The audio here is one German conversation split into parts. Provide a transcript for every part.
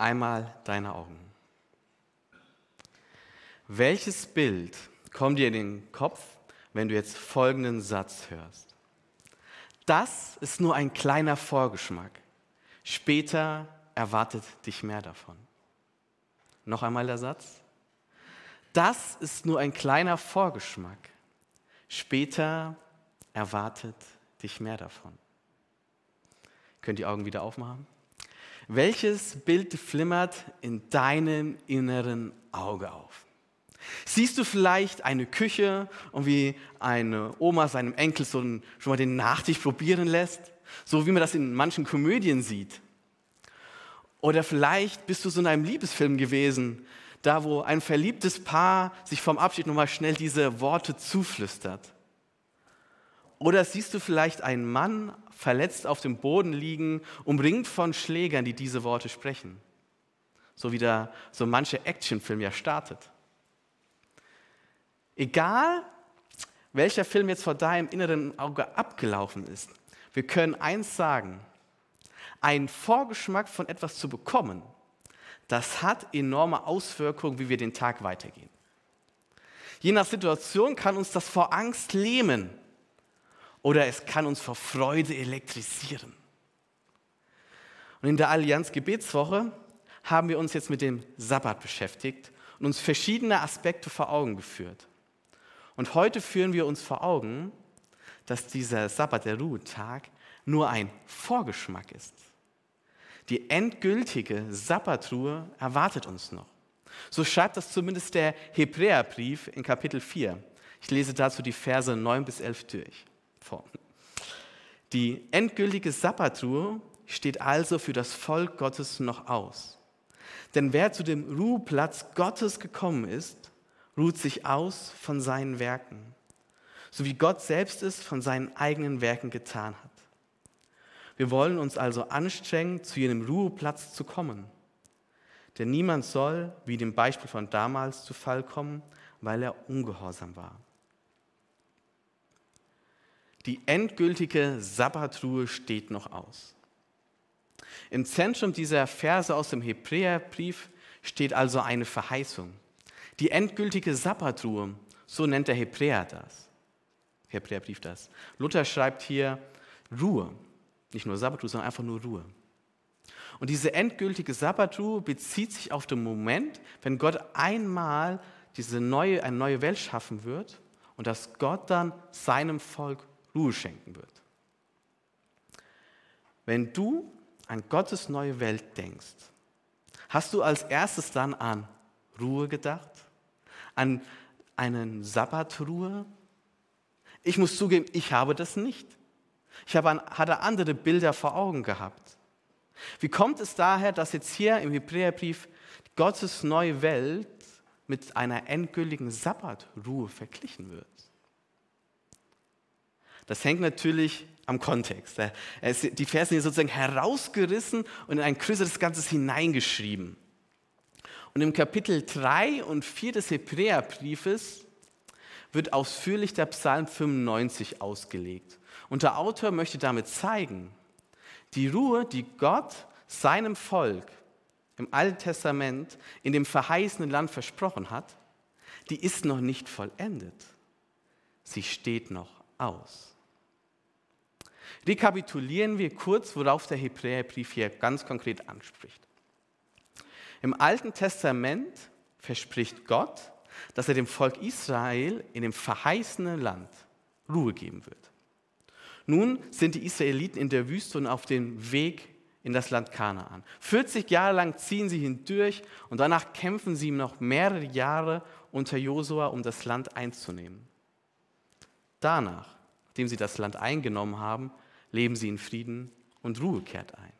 einmal deine Augen. Welches Bild kommt dir in den Kopf, wenn du jetzt folgenden Satz hörst? Das ist nur ein kleiner Vorgeschmack. Später erwartet dich mehr davon. Noch einmal der Satz. Das ist nur ein kleiner Vorgeschmack. Später erwartet dich mehr davon. Könnt ihr die Augen wieder aufmachen? Welches Bild flimmert in deinem inneren Auge auf? Siehst du vielleicht eine Küche und wie eine Oma seinem Enkel so schon mal den Nachtisch probieren lässt? So wie man das in manchen Komödien sieht. Oder vielleicht bist du so in einem Liebesfilm gewesen, da wo ein verliebtes Paar sich vom Abschied nochmal schnell diese Worte zuflüstert. Oder siehst du vielleicht einen Mann verletzt auf dem Boden liegen, umringt von Schlägern, die diese Worte sprechen? So wie da so manche Actionfilm ja startet. Egal, welcher Film jetzt vor deinem inneren Auge abgelaufen ist, wir können eins sagen, einen Vorgeschmack von etwas zu bekommen, das hat enorme Auswirkungen, wie wir den Tag weitergehen. Je nach Situation kann uns das vor Angst lähmen oder es kann uns vor Freude elektrisieren. Und in der Allianz Gebetswoche haben wir uns jetzt mit dem Sabbat beschäftigt und uns verschiedene Aspekte vor Augen geführt. Und heute führen wir uns vor Augen, dass dieser Sabbat, der Ruhetag, nur ein Vorgeschmack ist. Die endgültige Sabbatruhe erwartet uns noch. So schreibt das zumindest der Hebräerbrief in Kapitel 4. Ich lese dazu die Verse 9 bis 11 durch. Vor. Die endgültige Sabbatruhe steht also für das Volk Gottes noch aus. Denn wer zu dem Ruheplatz Gottes gekommen ist, ruht sich aus von seinen Werken, so wie Gott selbst es von seinen eigenen Werken getan hat. Wir wollen uns also anstrengen, zu jenem Ruheplatz zu kommen. Denn niemand soll, wie dem Beispiel von damals, zu Fall kommen, weil er ungehorsam war. Die endgültige Sabbatruhe steht noch aus. Im Zentrum dieser Verse aus dem Hebräerbrief steht also eine Verheißung. Die endgültige Sabbatruhe, so nennt der Hebräer das. Hebräerbrief das. Luther schreibt hier Ruhe. Nicht nur Sabbatruhe, sondern einfach nur Ruhe. Und diese endgültige Sabbatruhe bezieht sich auf den Moment, wenn Gott einmal diese neue, eine neue Welt schaffen wird und dass Gott dann seinem Volk Ruhe schenken wird. Wenn du an Gottes neue Welt denkst, hast du als erstes dann an Ruhe gedacht? An einen Sabbatruhe? Ich muss zugeben, ich habe das nicht. Ich habe, hatte andere Bilder vor Augen gehabt. Wie kommt es daher, dass jetzt hier im Hebräerbrief Gottes neue Welt mit einer endgültigen Sabbatruhe verglichen wird? Das hängt natürlich am Kontext. Die Verse sind sozusagen herausgerissen und in ein größeres Ganzes hineingeschrieben. Und im Kapitel 3 und 4 des Hebräerbriefes wird ausführlich der Psalm 95 ausgelegt. Und der Autor möchte damit zeigen, die Ruhe, die Gott seinem Volk im Alten Testament in dem verheißenen Land versprochen hat, die ist noch nicht vollendet. Sie steht noch aus. Rekapitulieren wir kurz, worauf der Hebräerbrief hier ganz konkret anspricht. Im Alten Testament verspricht Gott, dass er dem Volk Israel in dem verheißenen Land Ruhe geben wird. Nun sind die Israeliten in der Wüste und auf dem Weg in das Land Kanaan. 40 Jahre lang ziehen sie hindurch und danach kämpfen sie noch mehrere Jahre unter Josua, um das Land einzunehmen. Danach, nachdem sie das Land eingenommen haben, leben sie in Frieden und Ruhe kehrt ein.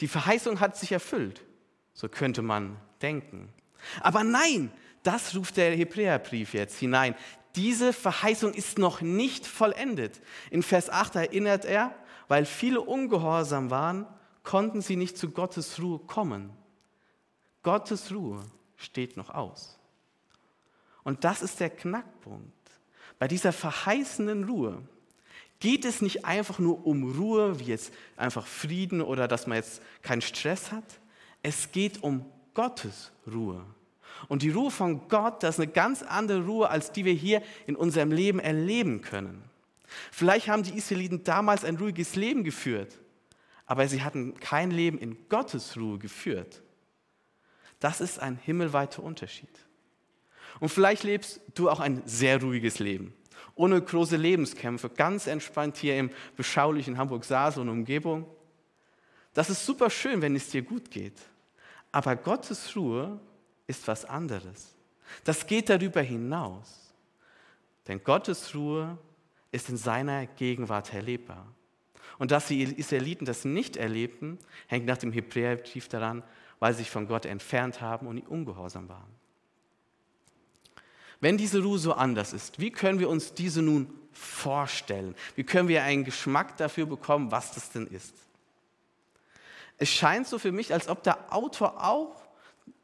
Die Verheißung hat sich erfüllt, so könnte man denken. Aber nein, das ruft der Hebräerbrief jetzt hinein. Diese Verheißung ist noch nicht vollendet. In Vers 8 erinnert er, weil viele ungehorsam waren, konnten sie nicht zu Gottes Ruhe kommen. Gottes Ruhe steht noch aus. Und das ist der Knackpunkt. Bei dieser verheißenen Ruhe geht es nicht einfach nur um Ruhe, wie jetzt einfach Frieden oder dass man jetzt keinen Stress hat. es geht um Gottes Ruhe. Und die Ruhe von Gott, das ist eine ganz andere Ruhe, als die wir hier in unserem Leben erleben können. Vielleicht haben die Israeliten damals ein ruhiges Leben geführt, aber sie hatten kein Leben in Gottes Ruhe geführt. Das ist ein himmelweiter Unterschied. Und vielleicht lebst du auch ein sehr ruhiges Leben, ohne große Lebenskämpfe, ganz entspannt hier im beschaulichen Hamburg-Saas und Umgebung. Das ist super schön, wenn es dir gut geht. Aber Gottes Ruhe ist was anderes. Das geht darüber hinaus. Denn Gottes Ruhe ist in seiner Gegenwart erlebbar. Und dass die Israeliten das nicht erlebten, hängt nach dem Hebräerbrief daran, weil sie sich von Gott entfernt haben und ungehorsam waren. Wenn diese Ruhe so anders ist, wie können wir uns diese nun vorstellen? Wie können wir einen Geschmack dafür bekommen, was das denn ist? Es scheint so für mich, als ob der Autor auch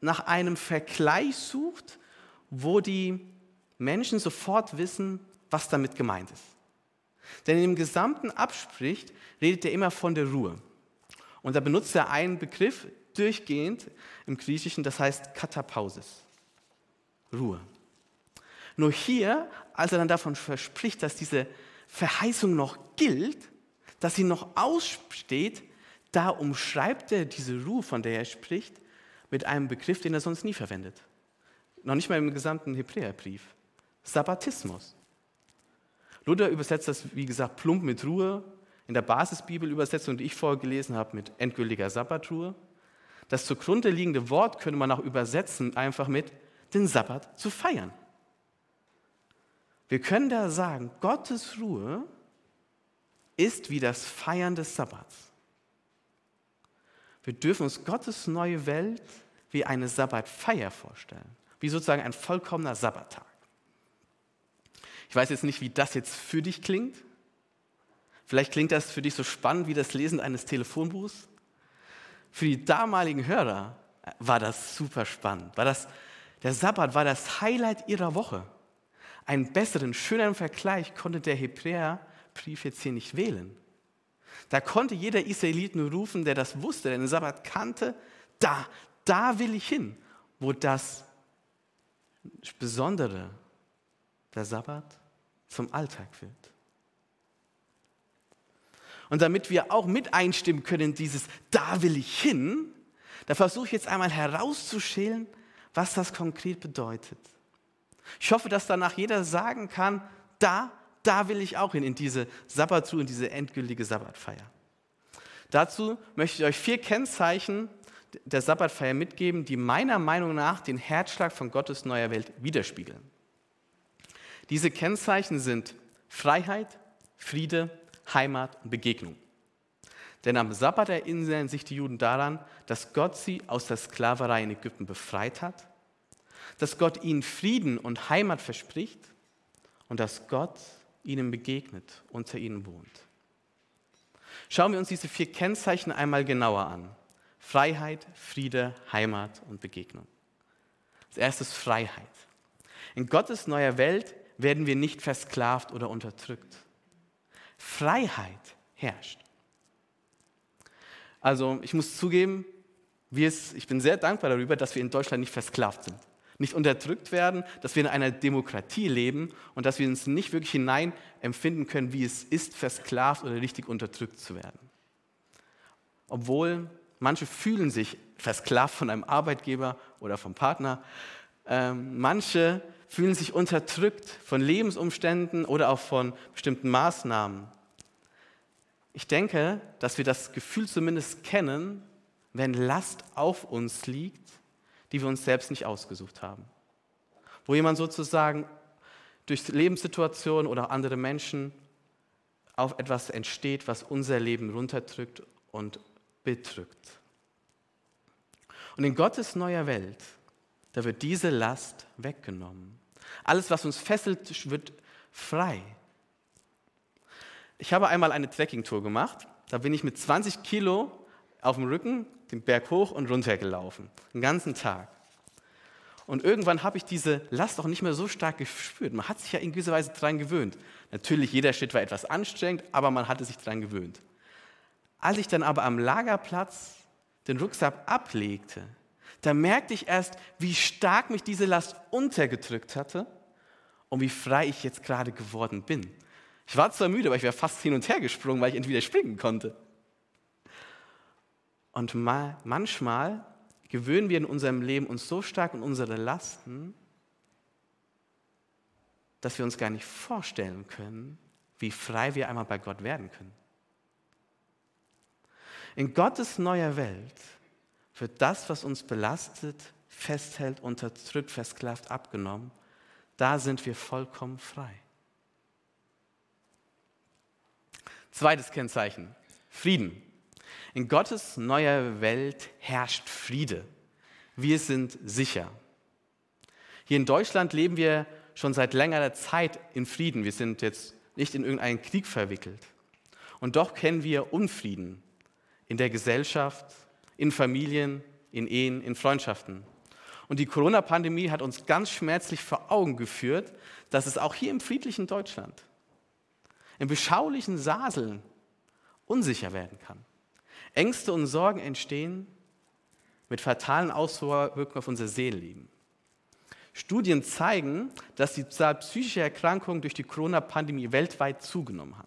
nach einem Vergleich sucht, wo die Menschen sofort wissen, was damit gemeint ist. Denn in dem gesamten Abspricht redet er immer von der Ruhe. Und da benutzt er einen Begriff durchgehend im Griechischen, das heißt Katapausis. Ruhe. Nur hier, als er dann davon verspricht, dass diese Verheißung noch gilt, dass sie noch aussteht, da umschreibt er diese Ruhe, von der er spricht, mit einem Begriff, den er sonst nie verwendet. Noch nicht mal im gesamten Hebräerbrief. Sabbatismus. Luther übersetzt das, wie gesagt, plump mit Ruhe. In der Basisbibelübersetzung, die ich vorher gelesen habe, mit endgültiger Sabbatruhe. Das zugrunde liegende Wort könnte man auch übersetzen, einfach mit den Sabbat zu feiern. Wir können da sagen, Gottes Ruhe ist wie das Feiern des Sabbats. Wir dürfen uns Gottes neue Welt wie eine Sabbatfeier vorstellen, wie sozusagen ein vollkommener Sabbattag. Ich weiß jetzt nicht, wie das jetzt für dich klingt. Vielleicht klingt das für dich so spannend wie das Lesen eines Telefonbuchs. Für die damaligen Hörer war das super spannend. War das, der Sabbat war das Highlight ihrer Woche. Einen besseren, schöneren Vergleich konnte der Hebräerbrief jetzt hier nicht wählen. Da konnte jeder Israelit nur rufen, der das wusste, der den Sabbat kannte, da, da will ich hin, wo das Besondere, der Sabbat, zum Alltag wird. Und damit wir auch mit einstimmen können, dieses Da will ich hin, da versuche ich jetzt einmal herauszuschälen, was das konkret bedeutet. Ich hoffe, dass danach jeder sagen kann, da da will ich auch hin, in diese Sabbatruhe, in diese endgültige Sabbatfeier. Dazu möchte ich euch vier Kennzeichen der Sabbatfeier mitgeben, die meiner Meinung nach den Herzschlag von Gottes neuer Welt widerspiegeln. Diese Kennzeichen sind Freiheit, Friede, Heimat und Begegnung. Denn am Sabbat erinnern sich die Juden daran, dass Gott sie aus der Sklaverei in Ägypten befreit hat, dass Gott ihnen Frieden und Heimat verspricht und dass Gott ihnen begegnet, unter ihnen wohnt. Schauen wir uns diese vier Kennzeichen einmal genauer an. Freiheit, Friede, Heimat und Begegnung. Als erstes Freiheit. In Gottes neuer Welt werden wir nicht versklavt oder unterdrückt. Freiheit herrscht. Also ich muss zugeben, ich bin sehr dankbar darüber, dass wir in Deutschland nicht versklavt sind nicht unterdrückt werden, dass wir in einer Demokratie leben und dass wir uns nicht wirklich hinein empfinden können, wie es ist, versklavt oder richtig unterdrückt zu werden. Obwohl manche fühlen sich versklavt von einem Arbeitgeber oder vom Partner, ähm, manche fühlen sich unterdrückt von Lebensumständen oder auch von bestimmten Maßnahmen. Ich denke, dass wir das Gefühl zumindest kennen, wenn Last auf uns liegt die wir uns selbst nicht ausgesucht haben. Wo jemand sozusagen durch Lebenssituationen oder andere Menschen auf etwas entsteht, was unser Leben runterdrückt und bedrückt. Und in Gottes neuer Welt, da wird diese Last weggenommen. Alles, was uns fesselt, wird frei. Ich habe einmal eine Trekkingtour gemacht. Da bin ich mit 20 Kilo auf dem Rücken den Berg hoch und runter gelaufen, den ganzen Tag. Und irgendwann habe ich diese Last auch nicht mehr so stark gespürt. Man hat sich ja in gewisser Weise daran gewöhnt. Natürlich, jeder Schritt war etwas anstrengend, aber man hatte sich daran gewöhnt. Als ich dann aber am Lagerplatz den Rucksack ablegte, da merkte ich erst, wie stark mich diese Last untergedrückt hatte und wie frei ich jetzt gerade geworden bin. Ich war zwar müde, aber ich wäre fast hin und her gesprungen, weil ich entweder springen konnte. Und manchmal gewöhnen wir in unserem Leben uns so stark an unsere Lasten, dass wir uns gar nicht vorstellen können, wie frei wir einmal bei Gott werden können. In Gottes neuer Welt wird das, was uns belastet, festhält, unterdrückt, versklavt, abgenommen. Da sind wir vollkommen frei. Zweites Kennzeichen, Frieden. In Gottes neuer Welt herrscht Friede. Wir sind sicher. Hier in Deutschland leben wir schon seit längerer Zeit in Frieden. Wir sind jetzt nicht in irgendeinen Krieg verwickelt. Und doch kennen wir Unfrieden in der Gesellschaft, in Familien, in Ehen, in Freundschaften. Und die Corona-Pandemie hat uns ganz schmerzlich vor Augen geführt, dass es auch hier im friedlichen Deutschland, im beschaulichen Saseln unsicher werden kann. Ängste und Sorgen entstehen mit fatalen Auswirkungen auf unser Seelenleben. Studien zeigen, dass die Zahl psychischer Erkrankungen durch die Corona-Pandemie weltweit zugenommen hat.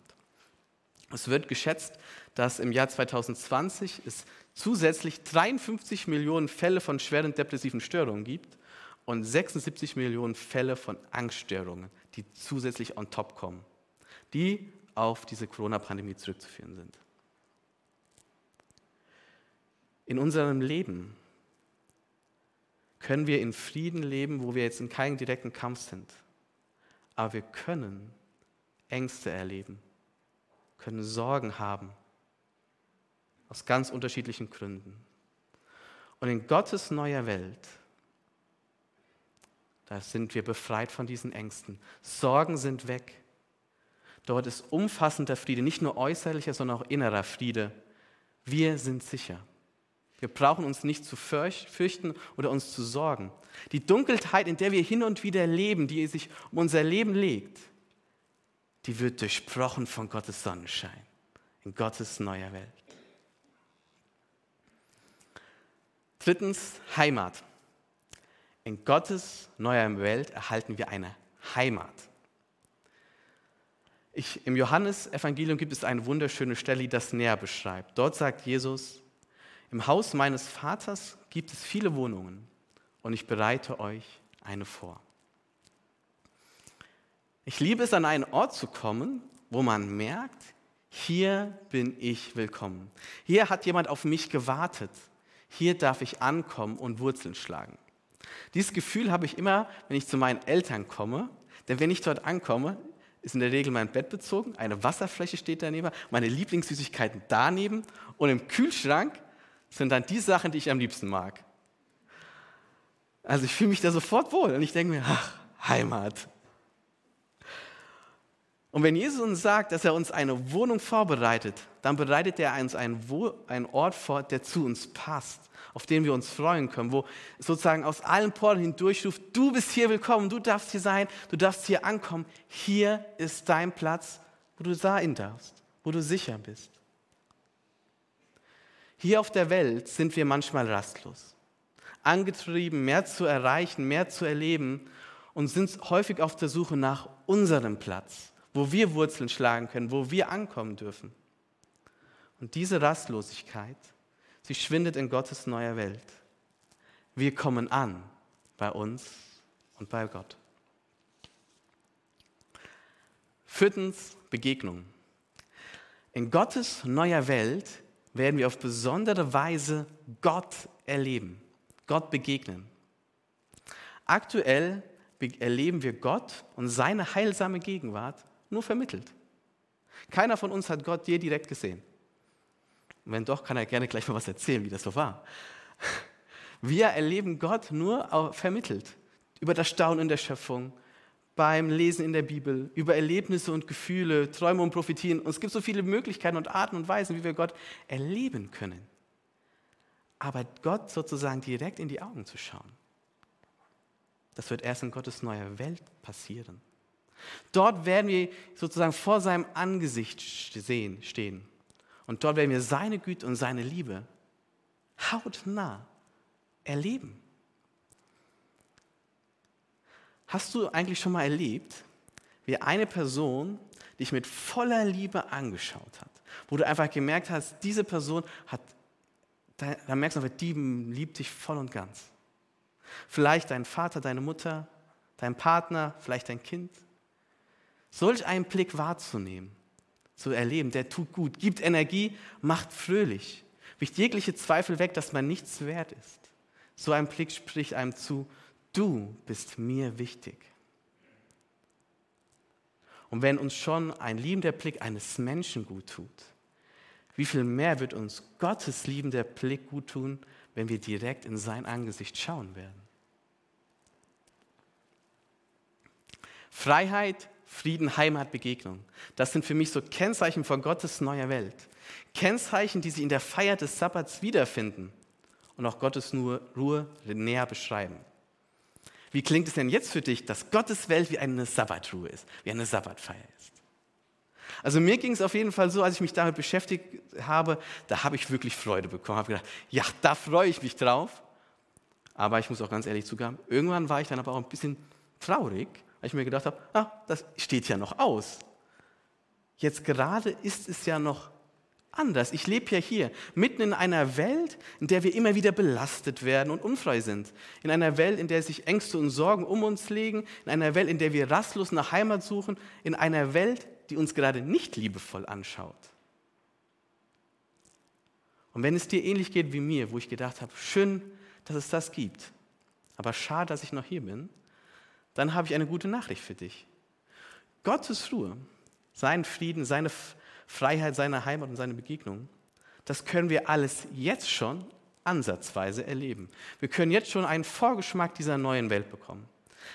Es wird geschätzt, dass im Jahr 2020 es zusätzlich 53 Millionen Fälle von schweren depressiven Störungen gibt und 76 Millionen Fälle von Angststörungen, die zusätzlich on top kommen, die auf diese Corona-Pandemie zurückzuführen sind. In unserem Leben können wir in Frieden leben, wo wir jetzt in keinem direkten Kampf sind. Aber wir können Ängste erleben, können Sorgen haben aus ganz unterschiedlichen Gründen. Und in Gottes neuer Welt, da sind wir befreit von diesen Ängsten. Sorgen sind weg. Dort ist umfassender Friede, nicht nur äußerlicher, sondern auch innerer Friede. Wir sind sicher. Wir brauchen uns nicht zu fürchten oder uns zu sorgen. Die Dunkelheit, in der wir hin und wieder leben, die sich um unser Leben legt, die wird durchbrochen von Gottes Sonnenschein in Gottes neuer Welt. Drittens, Heimat. In Gottes neuer Welt erhalten wir eine Heimat. Ich, Im Johannesevangelium gibt es eine wunderschöne Stelle, die das näher beschreibt. Dort sagt Jesus, im Haus meines Vaters gibt es viele Wohnungen und ich bereite euch eine vor. Ich liebe es, an einen Ort zu kommen, wo man merkt, hier bin ich willkommen. Hier hat jemand auf mich gewartet hier darf ich ankommen und Wurzeln schlagen. Dieses Gefühl habe ich immer, wenn ich zu meinen Eltern komme, denn wenn ich dort ankomme, ist in der Regel mein Bett bezogen, eine Wasserfläche steht daneben, meine Lieblingssüßigkeiten daneben und im Kühlschrank sind dann die Sachen, die ich am liebsten mag. Also ich fühle mich da sofort wohl und ich denke mir, ach, Heimat. Und wenn Jesus uns sagt, dass er uns eine Wohnung vorbereitet, dann bereitet er uns einen, Ort vor, der zu uns passt, auf den wir uns freuen können, wo sozusagen aus allen Poren hindurch ruft, du bist hier willkommen, du darfst hier sein, du darfst hier ankommen. Hier ist dein Platz, wo du sein darfst, wo du sicher bist. Hier auf der Welt sind wir manchmal rastlos, angetrieben, mehr zu erreichen, mehr zu erleben und sind häufig auf der Suche nach unserem Platz wo wir Wurzeln schlagen können, wo wir ankommen dürfen. Und diese Rastlosigkeit, sie schwindet in Gottes neuer Welt. Wir kommen an bei uns und bei Gott. Viertens, Begegnung. In Gottes neuer Welt werden wir auf besondere Weise Gott erleben, Gott begegnen. Aktuell erleben wir Gott und seine heilsame Gegenwart nur vermittelt. Keiner von uns hat Gott je direkt gesehen. Und wenn doch, kann er gerne gleich mal was erzählen, wie das so war. Wir erleben Gott nur vermittelt. Über das Staunen der Schöpfung, beim Lesen in der Bibel, über Erlebnisse und Gefühle, Träume und Prophetien. Und es gibt so viele Möglichkeiten und Arten und Weisen, wie wir Gott erleben können. Aber Gott sozusagen direkt in die Augen zu schauen, das wird erst in Gottes neuer Welt passieren. Dort werden wir sozusagen vor seinem Angesicht sehen, stehen. Und dort werden wir seine Güte und seine Liebe hautnah erleben. Hast du eigentlich schon mal erlebt, wie eine Person dich mit voller Liebe angeschaut hat, wo du einfach gemerkt hast, diese Person hat, da, merkst du, die liebt dich voll und ganz. Vielleicht dein Vater, deine Mutter, dein Partner, vielleicht dein Kind. Solch einen Blick wahrzunehmen, zu erleben, der tut gut, gibt Energie, macht fröhlich, wicht jegliche Zweifel weg, dass man nichts wert ist. So ein Blick spricht einem zu, du bist mir wichtig. Und wenn uns schon ein liebender Blick eines Menschen gut tut, wie viel mehr wird uns Gottes liebender Blick gut tun, wenn wir direkt in sein Angesicht schauen werden? Freiheit, Frieden, Heimat, Begegnung. Das sind für mich so Kennzeichen von Gottes neuer Welt. Kennzeichen, die sich in der Feier des Sabbats wiederfinden und auch Gottes Ruhe näher beschreiben. Wie klingt es denn jetzt für dich, dass Gottes Welt wie eine Sabbatruhe ist, wie eine Sabbatfeier ist? Also mir ging es auf jeden Fall so, als ich mich damit beschäftigt habe, da habe ich wirklich Freude bekommen, habe gedacht, ja, da freue ich mich drauf. Aber ich muss auch ganz ehrlich zugeben, irgendwann war ich dann aber auch ein bisschen traurig, weil ich mir gedacht habe, ah, das steht ja noch aus. Jetzt gerade ist es ja noch anders. Ich lebe ja hier, mitten in einer Welt, in der wir immer wieder belastet werden und unfrei sind. In einer Welt, in der sich Ängste und Sorgen um uns legen. In einer Welt, in der wir rastlos nach Heimat suchen. In einer Welt, die uns gerade nicht liebevoll anschaut. Und wenn es dir ähnlich geht wie mir, wo ich gedacht habe, schön, dass es das gibt, aber schade, dass ich noch hier bin, dann habe ich eine gute Nachricht für dich. Gottes Ruhe, sein Frieden, seine Freiheit seiner Heimat und seine Begegnung, das können wir alles jetzt schon ansatzweise erleben. Wir können jetzt schon einen Vorgeschmack dieser neuen Welt bekommen.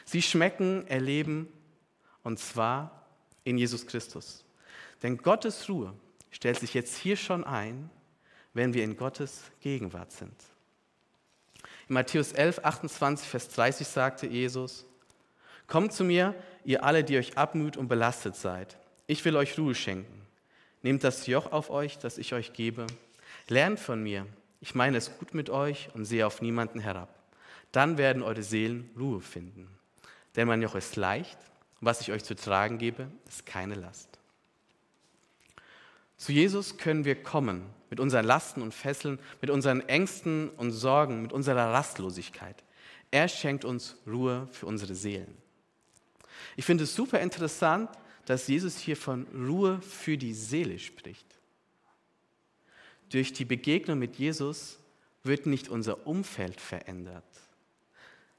Sie schmecken, erleben und zwar in Jesus Christus. Denn Gottes Ruhe stellt sich jetzt hier schon ein, wenn wir in Gottes Gegenwart sind. In Matthäus 11, 28, Vers 30 sagte Jesus, Kommt zu mir, ihr alle, die euch abmüht und belastet seid. Ich will euch Ruhe schenken. Nehmt das Joch auf euch, das ich euch gebe. Lernt von mir. Ich meine es gut mit euch und sehe auf niemanden herab. Dann werden eure Seelen Ruhe finden. Denn mein Joch ist leicht und was ich euch zu tragen gebe, ist keine Last. Zu Jesus können wir kommen mit unseren Lasten und Fesseln, mit unseren Ängsten und Sorgen, mit unserer Rastlosigkeit. Er schenkt uns Ruhe für unsere Seelen. Ich finde es super interessant, dass Jesus hier von Ruhe für die Seele spricht. Durch die Begegnung mit Jesus wird nicht unser Umfeld verändert.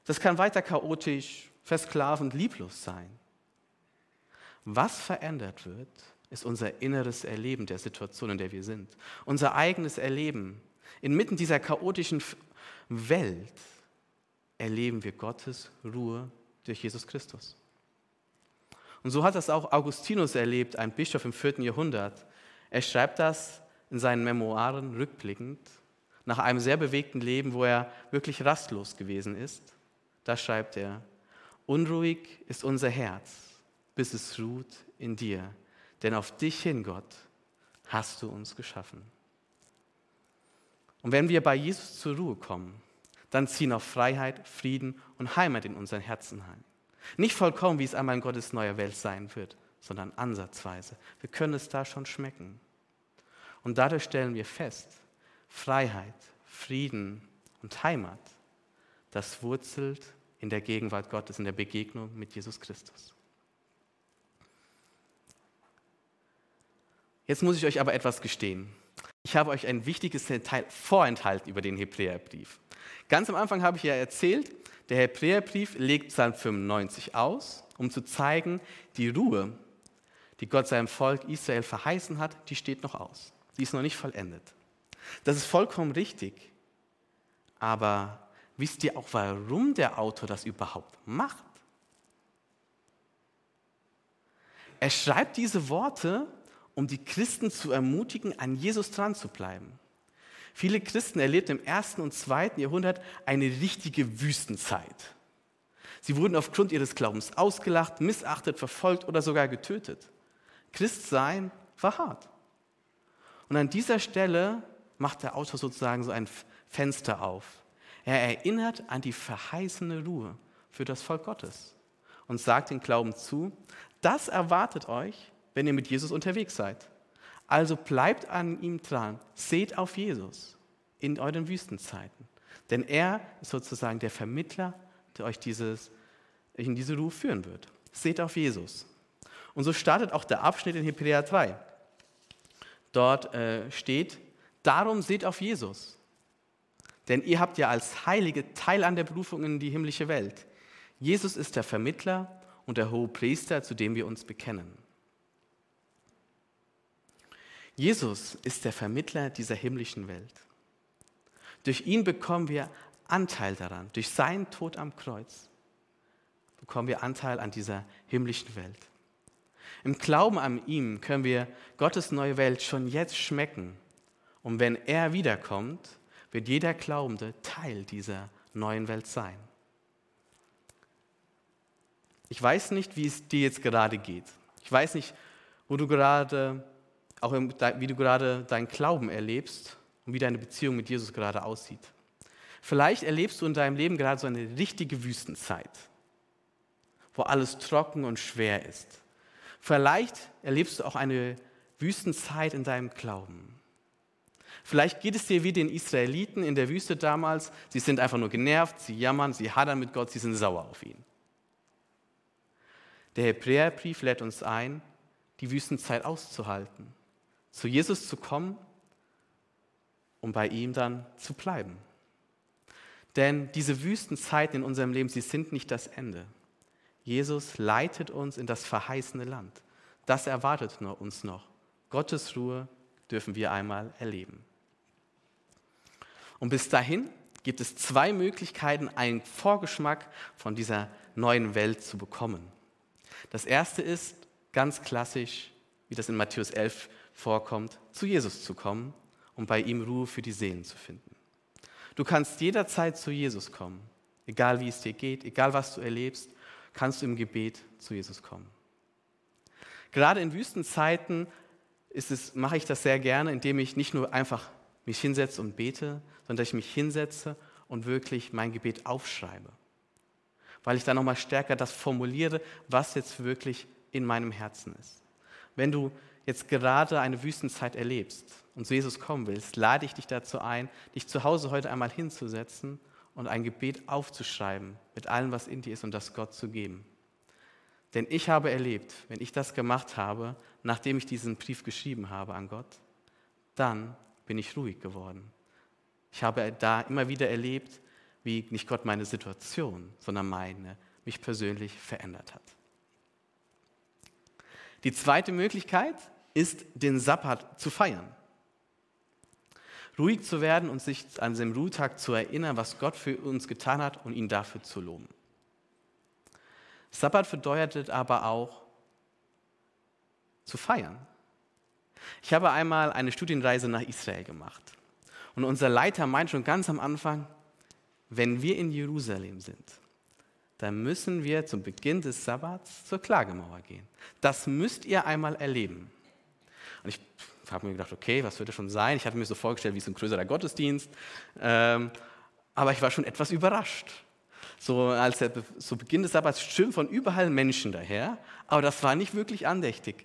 Das kann weiter chaotisch, versklavend, lieblos sein. Was verändert wird, ist unser inneres Erleben der Situation, in der wir sind. Unser eigenes Erleben. Inmitten dieser chaotischen Welt erleben wir Gottes Ruhe durch Jesus Christus. Und so hat das auch Augustinus erlebt, ein Bischof im 4. Jahrhundert. Er schreibt das in seinen Memoiren rückblickend, nach einem sehr bewegten Leben, wo er wirklich rastlos gewesen ist. Da schreibt er, unruhig ist unser Herz, bis es ruht in dir, denn auf dich hin, Gott, hast du uns geschaffen. Und wenn wir bei Jesus zur Ruhe kommen, dann ziehen auch Freiheit, Frieden und Heimat in unseren Herzen ein. Nicht vollkommen, wie es einmal in Gottes neuer Welt sein wird, sondern ansatzweise. Wir können es da schon schmecken. Und dadurch stellen wir fest, Freiheit, Frieden und Heimat, das wurzelt in der Gegenwart Gottes, in der Begegnung mit Jesus Christus. Jetzt muss ich euch aber etwas gestehen. Ich habe euch ein wichtiges Detail vorenthalten über den Hebräerbrief. Ganz am Anfang habe ich ja erzählt, der Hebräerbrief legt Psalm 95 aus, um zu zeigen, die Ruhe, die Gott seinem Volk Israel verheißen hat, die steht noch aus. Die ist noch nicht vollendet. Das ist vollkommen richtig. Aber wisst ihr auch, warum der Autor das überhaupt macht? Er schreibt diese Worte, um die Christen zu ermutigen, an Jesus dran zu bleiben. Viele Christen erlebten im ersten und zweiten Jahrhundert eine richtige Wüstenzeit. Sie wurden aufgrund ihres Glaubens ausgelacht, missachtet, verfolgt oder sogar getötet. Christsein war hart. Und an dieser Stelle macht der Autor sozusagen so einen Fenster auf. Er erinnert an die verheißene Ruhe für das Volk Gottes und sagt den Glauben zu, das erwartet euch, wenn ihr mit Jesus unterwegs seid. Also bleibt an ihm dran, seht auf Jesus in euren Wüstenzeiten. Denn er ist sozusagen der Vermittler, der euch dieses, in diese Ruhe führen wird. Seht auf Jesus. Und so startet auch der Abschnitt in Hebräer 3. Dort äh, steht, darum seht auf Jesus. Denn ihr habt ja als Heilige Teil an der Berufung in die himmlische Welt. Jesus ist der Vermittler und der hohe Priester, zu dem wir uns bekennen. Jesus ist der Vermittler dieser himmlischen Welt. Durch ihn bekommen wir Anteil daran. Durch seinen Tod am Kreuz bekommen wir Anteil an dieser himmlischen Welt. Im Glauben an ihm können wir Gottes neue Welt schon jetzt schmecken. Und wenn er wiederkommt, wird jeder Glaubende Teil dieser neuen Welt sein. Ich weiß nicht, wie es dir jetzt gerade geht. Ich weiß nicht, wo du gerade, auch wie du gerade deinen Glauben erlebst und wie deine Beziehung mit Jesus gerade aussieht. Vielleicht erlebst du in deinem Leben gerade so eine richtige Wüstenzeit, wo alles trocken und schwer ist. Vielleicht erlebst du auch eine Wüstenzeit in deinem Glauben. Vielleicht geht es dir wie den Israeliten in der Wüste damals. Sie sind einfach nur genervt, sie jammern, sie hadern mit Gott, sie sind sauer auf ihn. Der Hebräerbrief lädt uns ein, die Wüstenzeit auszuhalten, zu Jesus zu kommen um bei ihm dann zu bleiben. Denn diese Wüstenzeiten in unserem Leben, sie sind nicht das Ende. Jesus leitet uns in das verheißene Land. Das erwartet uns noch. Gottes Ruhe dürfen wir einmal erleben. Und bis dahin gibt es zwei Möglichkeiten, einen Vorgeschmack von dieser neuen Welt zu bekommen. Das erste ist ganz klassisch, wie das in Matthäus 11 vorkommt, zu Jesus zu kommen um bei ihm Ruhe für die Seelen zu finden. Du kannst jederzeit zu Jesus kommen, egal wie es dir geht, egal was du erlebst, kannst du im Gebet zu Jesus kommen. Gerade in Wüstenzeiten es, mache ich das sehr gerne, indem ich nicht nur einfach mich hinsetze und bete, sondern dass ich mich hinsetze und wirklich mein Gebet aufschreibe. Weil ich dann nochmal stärker das formuliere, was jetzt wirklich in meinem Herzen ist. Wenn du jetzt gerade eine Wüstenzeit erlebst und zu Jesus kommen willst, lade ich dich dazu ein, dich zu Hause heute einmal hinzusetzen und ein Gebet aufzuschreiben mit allem, was in dir ist und das Gott zu geben. Denn ich habe erlebt, wenn ich das gemacht habe, nachdem ich diesen Brief geschrieben habe an Gott, dann bin ich ruhig geworden. Ich habe da immer wieder erlebt, wie nicht Gott meine Situation, sondern meine mich persönlich verändert hat. Die zweite Möglichkeit ist, den Sabbat zu feiern. Ruhig zu werden und sich an dem Ruhetag zu erinnern, was Gott für uns getan hat und ihn dafür zu loben. Sabbat bedeutet aber auch zu feiern. Ich habe einmal eine Studienreise nach Israel gemacht. Und unser Leiter meint schon ganz am Anfang, wenn wir in Jerusalem sind, dann müssen wir zum Beginn des Sabbats zur Klagemauer gehen. Das müsst ihr einmal erleben. Und ich habe mir gedacht, okay, was wird das schon sein? Ich hatte mir so vorgestellt, wie so ein größerer Gottesdienst. Ähm, aber ich war schon etwas überrascht. So als der so Beginn des Sabbats strömen von überall Menschen daher, aber das war nicht wirklich andächtig.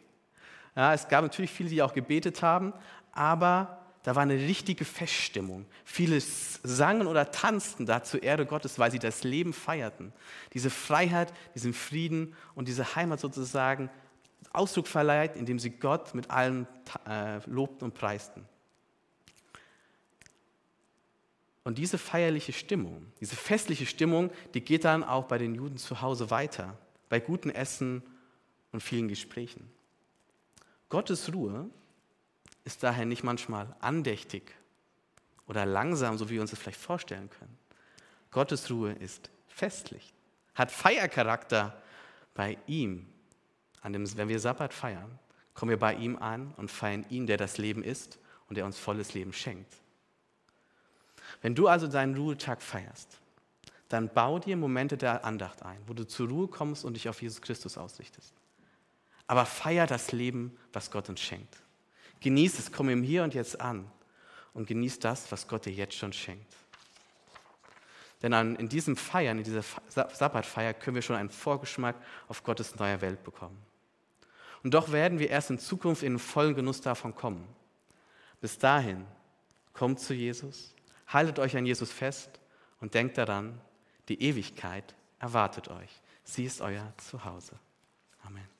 Ja, es gab natürlich viele, die auch gebetet haben, aber da war eine richtige Feststimmung. Viele sangen oder tanzten da zur Ehre Gottes, weil sie das Leben feierten. Diese Freiheit, diesen Frieden und diese Heimat sozusagen Ausdruck verleiht, indem sie Gott mit allem äh, lobten und preisten. Und diese feierliche Stimmung, diese festliche Stimmung, die geht dann auch bei den Juden zu Hause weiter, bei gutem Essen und vielen Gesprächen. Gottes Ruhe ist daher nicht manchmal andächtig oder langsam, so wie wir uns das vielleicht vorstellen können. Gottes Ruhe ist festlich, hat Feiercharakter bei ihm. An dem, wenn wir Sabbat feiern, kommen wir bei ihm an und feiern ihn, der das Leben ist und der uns volles Leben schenkt. Wenn du also deinen Ruhetag feierst, dann bau dir Momente der Andacht ein, wo du zur Ruhe kommst und dich auf Jesus Christus ausrichtest. Aber feier das Leben, was Gott uns schenkt. Genieß es, komm ihm hier und jetzt an und genieß das, was Gott dir jetzt schon schenkt. Denn in diesem Feiern, in dieser Sabbatfeier können wir schon einen Vorgeschmack auf Gottes neue Welt bekommen. Und doch werden wir erst in Zukunft in den vollen Genuss davon kommen. Bis dahin, kommt zu Jesus, haltet euch an Jesus fest und denkt daran, die Ewigkeit erwartet euch. Sie ist euer Zuhause. Amen.